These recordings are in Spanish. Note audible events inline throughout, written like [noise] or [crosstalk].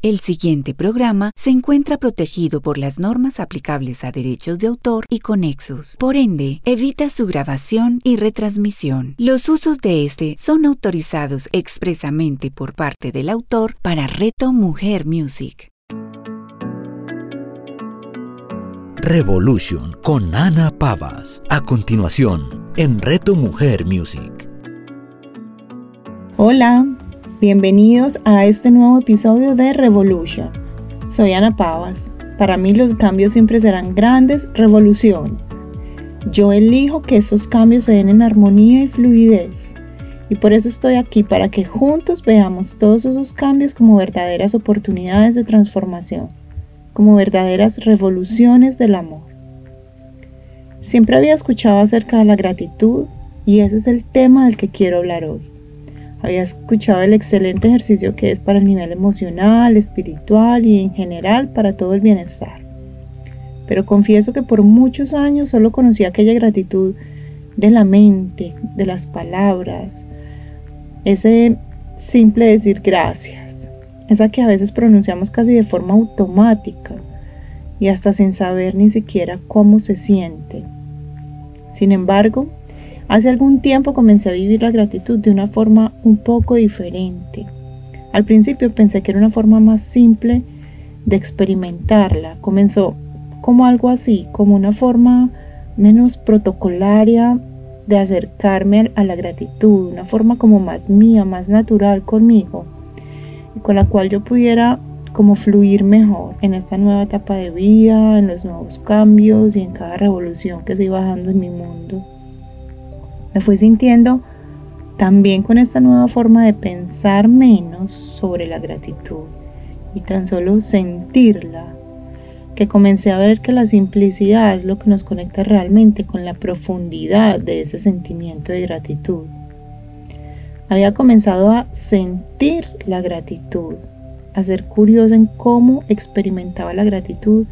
El siguiente programa se encuentra protegido por las normas aplicables a derechos de autor y conexos. Por ende, evita su grabación y retransmisión. Los usos de este son autorizados expresamente por parte del autor para Reto Mujer Music. Revolution con Ana Pavas. A continuación, en Reto Mujer Music. Hola, bienvenidos a este nuevo episodio de Revolution. Soy Ana Pavas. Para mí los cambios siempre serán grandes revoluciones. Yo elijo que esos cambios se den en armonía y fluidez. Y por eso estoy aquí para que juntos veamos todos esos cambios como verdaderas oportunidades de transformación como verdaderas revoluciones del amor. Siempre había escuchado acerca de la gratitud y ese es el tema del que quiero hablar hoy. Había escuchado el excelente ejercicio que es para el nivel emocional, espiritual y en general para todo el bienestar. Pero confieso que por muchos años solo conocí aquella gratitud de la mente, de las palabras, ese simple decir gracias esa que a veces pronunciamos casi de forma automática y hasta sin saber ni siquiera cómo se siente. Sin embargo, hace algún tiempo comencé a vivir la gratitud de una forma un poco diferente. Al principio pensé que era una forma más simple de experimentarla. Comenzó como algo así, como una forma menos protocolaria de acercarme a la gratitud, una forma como más mía, más natural conmigo con la cual yo pudiera como fluir mejor en esta nueva etapa de vida, en los nuevos cambios y en cada revolución que se iba dando en mi mundo. Me fui sintiendo también con esta nueva forma de pensar menos sobre la gratitud y tan solo sentirla, que comencé a ver que la simplicidad es lo que nos conecta realmente con la profundidad de ese sentimiento de gratitud. Había comenzado a sentir la gratitud, a ser curioso en cómo experimentaba la gratitud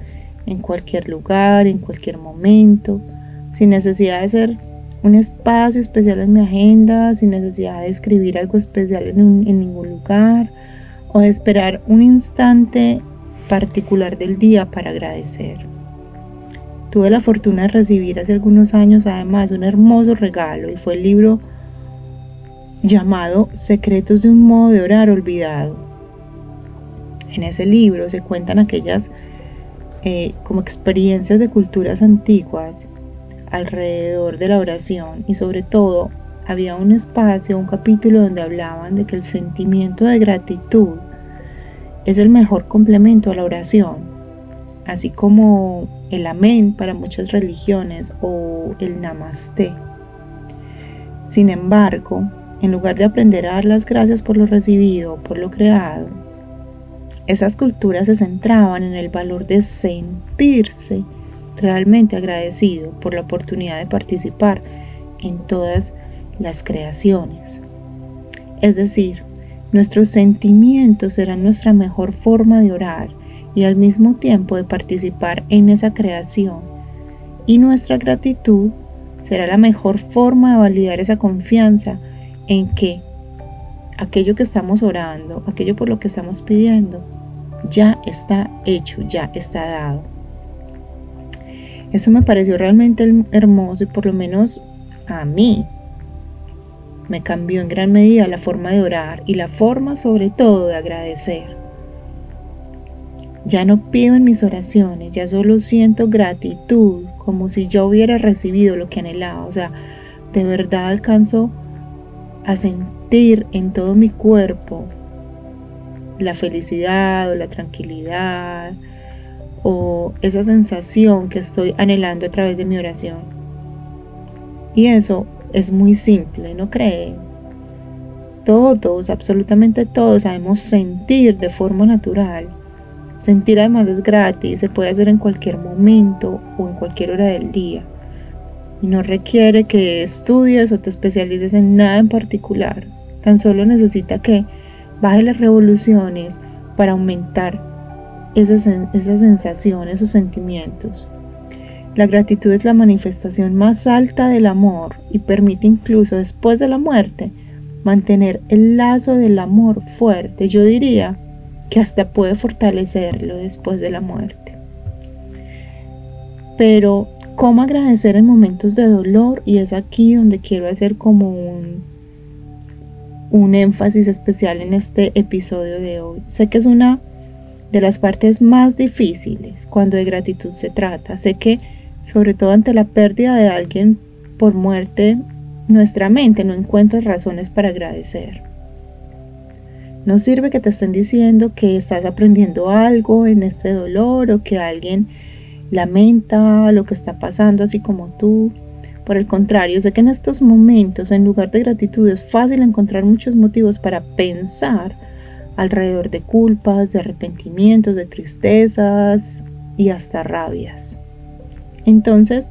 en cualquier lugar, en cualquier momento, sin necesidad de ser un espacio especial en mi agenda, sin necesidad de escribir algo especial en, en ningún lugar o de esperar un instante particular del día para agradecer. Tuve la fortuna de recibir hace algunos años además un hermoso regalo y fue el libro llamado Secretos de un modo de orar olvidado. En ese libro se cuentan aquellas eh, como experiencias de culturas antiguas alrededor de la oración y sobre todo había un espacio, un capítulo donde hablaban de que el sentimiento de gratitud es el mejor complemento a la oración, así como el amén para muchas religiones o el namaste. Sin embargo, en lugar de aprender a dar las gracias por lo recibido por lo creado, esas culturas se centraban en el valor de sentirse realmente agradecido por la oportunidad de participar en todas las creaciones. Es decir, nuestros sentimientos serán nuestra mejor forma de orar y al mismo tiempo de participar en esa creación. Y nuestra gratitud será la mejor forma de validar esa confianza en que aquello que estamos orando, aquello por lo que estamos pidiendo, ya está hecho, ya está dado. Eso me pareció realmente hermoso y por lo menos a mí me cambió en gran medida la forma de orar y la forma sobre todo de agradecer. Ya no pido en mis oraciones, ya solo siento gratitud, como si yo hubiera recibido lo que anhelaba. O sea, de verdad alcanzo a sentir en todo mi cuerpo la felicidad o la tranquilidad o esa sensación que estoy anhelando a través de mi oración. Y eso es muy simple, ¿no creen? Todos, absolutamente todos, sabemos sentir de forma natural. Sentir además es gratis, se puede hacer en cualquier momento o en cualquier hora del día y no requiere que estudies o te especialices en nada en particular. Tan solo necesita que baje las revoluciones para aumentar esas, esas sensaciones, esos sentimientos. La gratitud es la manifestación más alta del amor y permite incluso después de la muerte mantener el lazo del amor fuerte. Yo diría que hasta puede fortalecerlo después de la muerte. Pero, ¿cómo agradecer en momentos de dolor? Y es aquí donde quiero hacer como un, un énfasis especial en este episodio de hoy. Sé que es una de las partes más difíciles cuando de gratitud se trata. Sé que, sobre todo ante la pérdida de alguien por muerte, nuestra mente no encuentra razones para agradecer. No sirve que te estén diciendo que estás aprendiendo algo en este dolor o que alguien lamenta lo que está pasando así como tú. Por el contrario, sé que en estos momentos, en lugar de gratitud, es fácil encontrar muchos motivos para pensar alrededor de culpas, de arrepentimientos, de tristezas y hasta rabias. Entonces,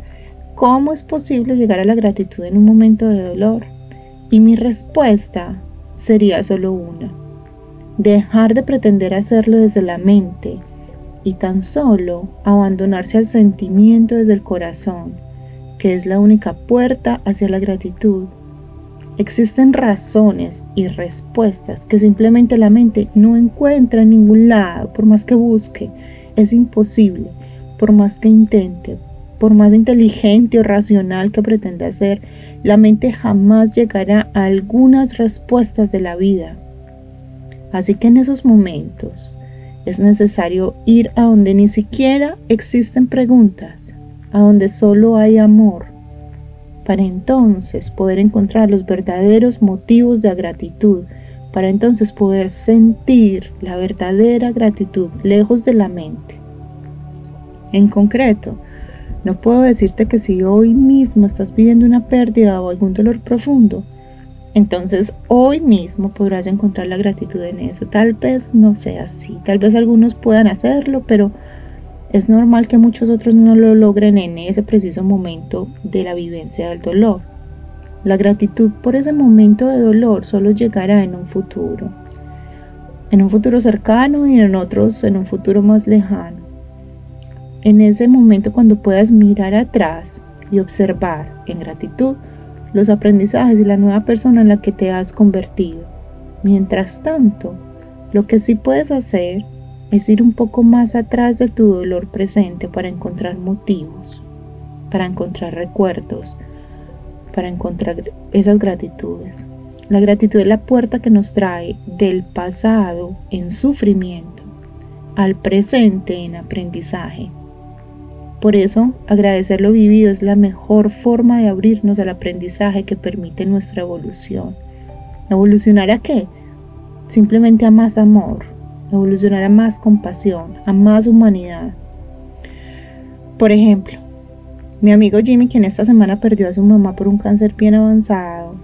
¿cómo es posible llegar a la gratitud en un momento de dolor? Y mi respuesta sería solo una dejar de pretender hacerlo desde la mente y tan solo abandonarse al sentimiento desde el corazón, que es la única puerta hacia la gratitud. Existen razones y respuestas que simplemente la mente no encuentra en ningún lado, por más que busque. Es imposible, por más que intente, por más inteligente o racional que pretenda ser, la mente jamás llegará a algunas respuestas de la vida. Así que en esos momentos es necesario ir a donde ni siquiera existen preguntas, a donde solo hay amor, para entonces poder encontrar los verdaderos motivos de gratitud, para entonces poder sentir la verdadera gratitud lejos de la mente. En concreto, no puedo decirte que si hoy mismo estás viviendo una pérdida o algún dolor profundo, entonces hoy mismo podrás encontrar la gratitud en eso. Tal vez no sea así, tal vez algunos puedan hacerlo, pero es normal que muchos otros no lo logren en ese preciso momento de la vivencia del dolor. La gratitud por ese momento de dolor solo llegará en un futuro, en un futuro cercano y en otros en un futuro más lejano. En ese momento cuando puedas mirar atrás y observar en gratitud, los aprendizajes y la nueva persona en la que te has convertido. Mientras tanto, lo que sí puedes hacer es ir un poco más atrás de tu dolor presente para encontrar motivos, para encontrar recuerdos, para encontrar esas gratitudes. La gratitud es la puerta que nos trae del pasado en sufrimiento al presente en aprendizaje. Por eso, agradecer lo vivido es la mejor forma de abrirnos al aprendizaje que permite nuestra evolución. ¿Evolucionar a qué? Simplemente a más amor, evolucionar a más compasión, a más humanidad. Por ejemplo, mi amigo Jimmy, quien esta semana perdió a su mamá por un cáncer bien avanzado,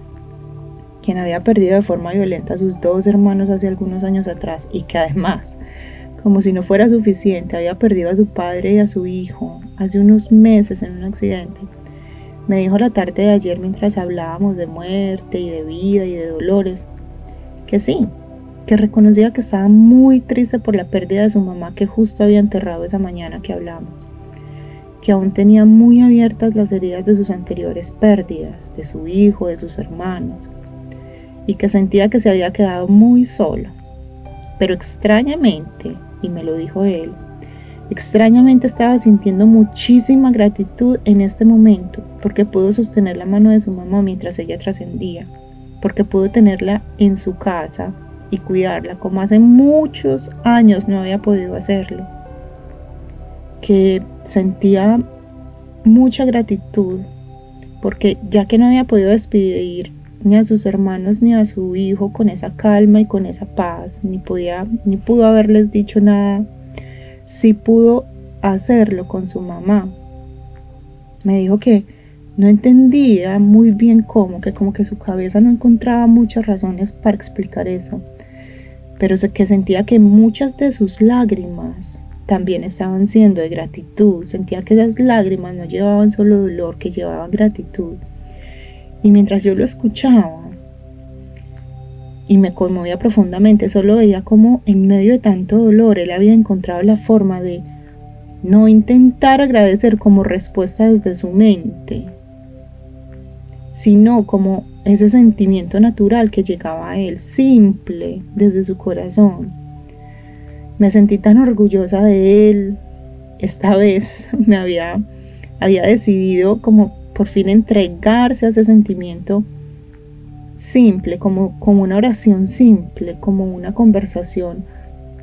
quien había perdido de forma violenta a sus dos hermanos hace algunos años atrás y que además como si no fuera suficiente, había perdido a su padre y a su hijo hace unos meses en un accidente. Me dijo la tarde de ayer mientras hablábamos de muerte y de vida y de dolores, que sí, que reconocía que estaba muy triste por la pérdida de su mamá que justo había enterrado esa mañana que hablamos, que aún tenía muy abiertas las heridas de sus anteriores pérdidas, de su hijo, de sus hermanos, y que sentía que se había quedado muy solo. Pero extrañamente, y me lo dijo él. Extrañamente estaba sintiendo muchísima gratitud en este momento porque pudo sostener la mano de su mamá mientras ella trascendía, porque pudo tenerla en su casa y cuidarla como hace muchos años no había podido hacerlo. Que sentía mucha gratitud porque ya que no había podido despedir ni a sus hermanos ni a su hijo con esa calma y con esa paz, ni podía ni pudo haberles dicho nada. Sí pudo hacerlo con su mamá. Me dijo que no entendía muy bien cómo, que como que su cabeza no encontraba muchas razones para explicar eso, pero que sentía que muchas de sus lágrimas también estaban siendo de gratitud, sentía que esas lágrimas no llevaban solo dolor, que llevaban gratitud. Y mientras yo lo escuchaba y me conmovía profundamente, solo veía como en medio de tanto dolor él había encontrado la forma de no intentar agradecer como respuesta desde su mente, sino como ese sentimiento natural que llegaba a él, simple, desde su corazón. Me sentí tan orgullosa de él. Esta [laughs] vez me había, había decidido como por fin entregarse a ese sentimiento simple, como, como una oración simple, como una conversación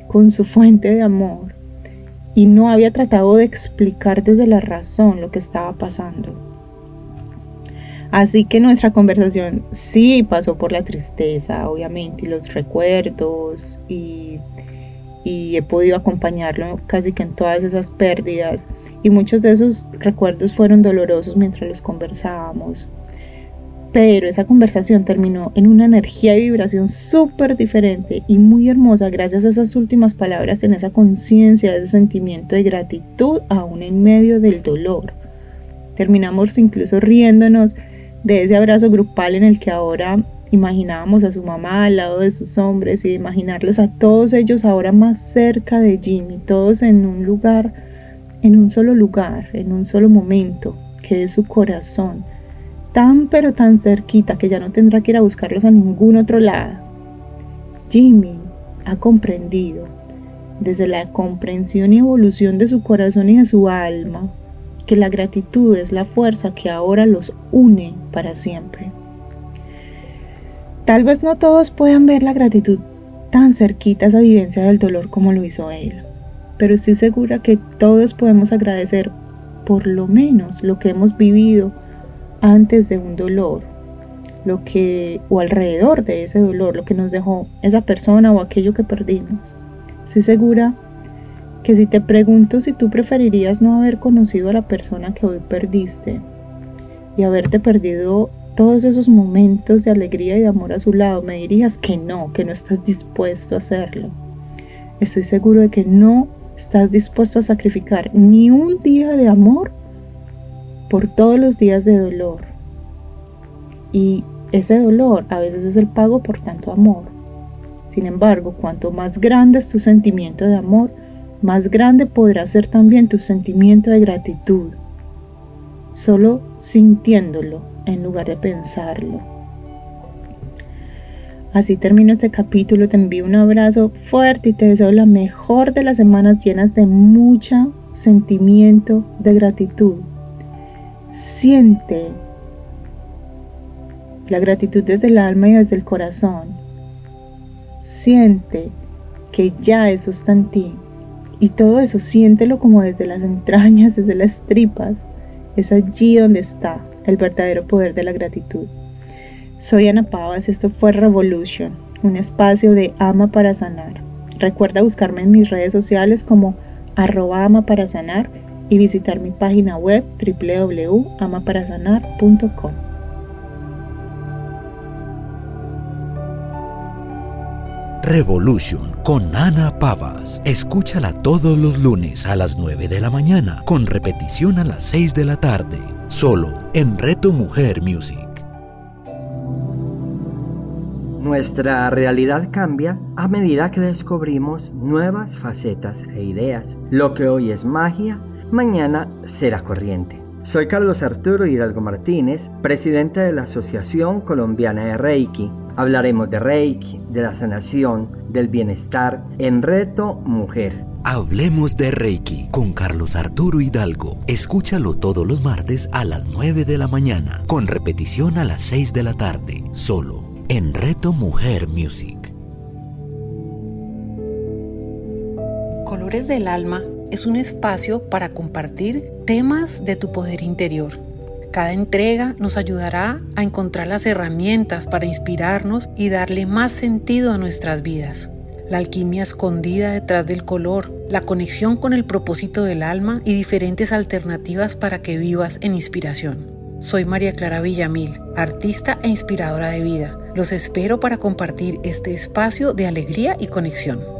con su fuente de amor. Y no había tratado de explicar desde la razón lo que estaba pasando. Así que nuestra conversación sí pasó por la tristeza, obviamente, y los recuerdos, y y he podido acompañarlo casi que en todas esas pérdidas y muchos de esos recuerdos fueron dolorosos mientras los conversábamos. Pero esa conversación terminó en una energía y vibración súper diferente y muy hermosa gracias a esas últimas palabras, en esa conciencia, ese sentimiento de gratitud aún en medio del dolor. Terminamos incluso riéndonos de ese abrazo grupal en el que ahora Imaginábamos a su mamá al lado de sus hombres y imaginarlos a todos ellos ahora más cerca de Jimmy, todos en un lugar, en un solo lugar, en un solo momento, que es su corazón, tan pero tan cerquita que ya no tendrá que ir a buscarlos a ningún otro lado. Jimmy ha comprendido, desde la comprensión y evolución de su corazón y de su alma, que la gratitud es la fuerza que ahora los une para siempre. Tal vez no todos puedan ver la gratitud tan cerquita a esa vivencia del dolor como lo hizo él, pero estoy segura que todos podemos agradecer por lo menos lo que hemos vivido antes de un dolor, lo que o alrededor de ese dolor, lo que nos dejó esa persona o aquello que perdimos. Estoy segura que si te pregunto si tú preferirías no haber conocido a la persona que hoy perdiste y haberte perdido todos esos momentos de alegría y de amor a su lado, me dirías que no, que no estás dispuesto a hacerlo. Estoy seguro de que no estás dispuesto a sacrificar ni un día de amor por todos los días de dolor. Y ese dolor a veces es el pago por tanto amor. Sin embargo, cuanto más grande es tu sentimiento de amor, más grande podrá ser también tu sentimiento de gratitud. Solo sintiéndolo en lugar de pensarlo. Así termino este capítulo, te envío un abrazo fuerte y te deseo la mejor de las semanas llenas de mucho sentimiento de gratitud. Siente la gratitud desde el alma y desde el corazón. Siente que ya eso está en ti. Y todo eso siéntelo como desde las entrañas, desde las tripas. Es allí donde está el verdadero poder de la gratitud. Soy Ana Pavas, esto fue Revolution, un espacio de ama para sanar. Recuerda buscarme en mis redes sociales como arroba ama para sanar y visitar mi página web www.amaparasanar.com. Revolution con Ana Pavas. Escúchala todos los lunes a las 9 de la mañana, con repetición a las 6 de la tarde solo en Reto Mujer Music. Nuestra realidad cambia a medida que descubrimos nuevas facetas e ideas. Lo que hoy es magia, mañana será corriente. Soy Carlos Arturo Hidalgo Martínez, presidente de la Asociación Colombiana de Reiki. Hablaremos de Reiki, de la sanación, del bienestar en Reto Mujer. Hablemos de Reiki con Carlos Arturo Hidalgo. Escúchalo todos los martes a las 9 de la mañana, con repetición a las 6 de la tarde, solo en Reto Mujer Music. Colores del Alma es un espacio para compartir temas de tu poder interior. Cada entrega nos ayudará a encontrar las herramientas para inspirarnos y darle más sentido a nuestras vidas la alquimia escondida detrás del color, la conexión con el propósito del alma y diferentes alternativas para que vivas en inspiración. Soy María Clara Villamil, artista e inspiradora de vida. Los espero para compartir este espacio de alegría y conexión.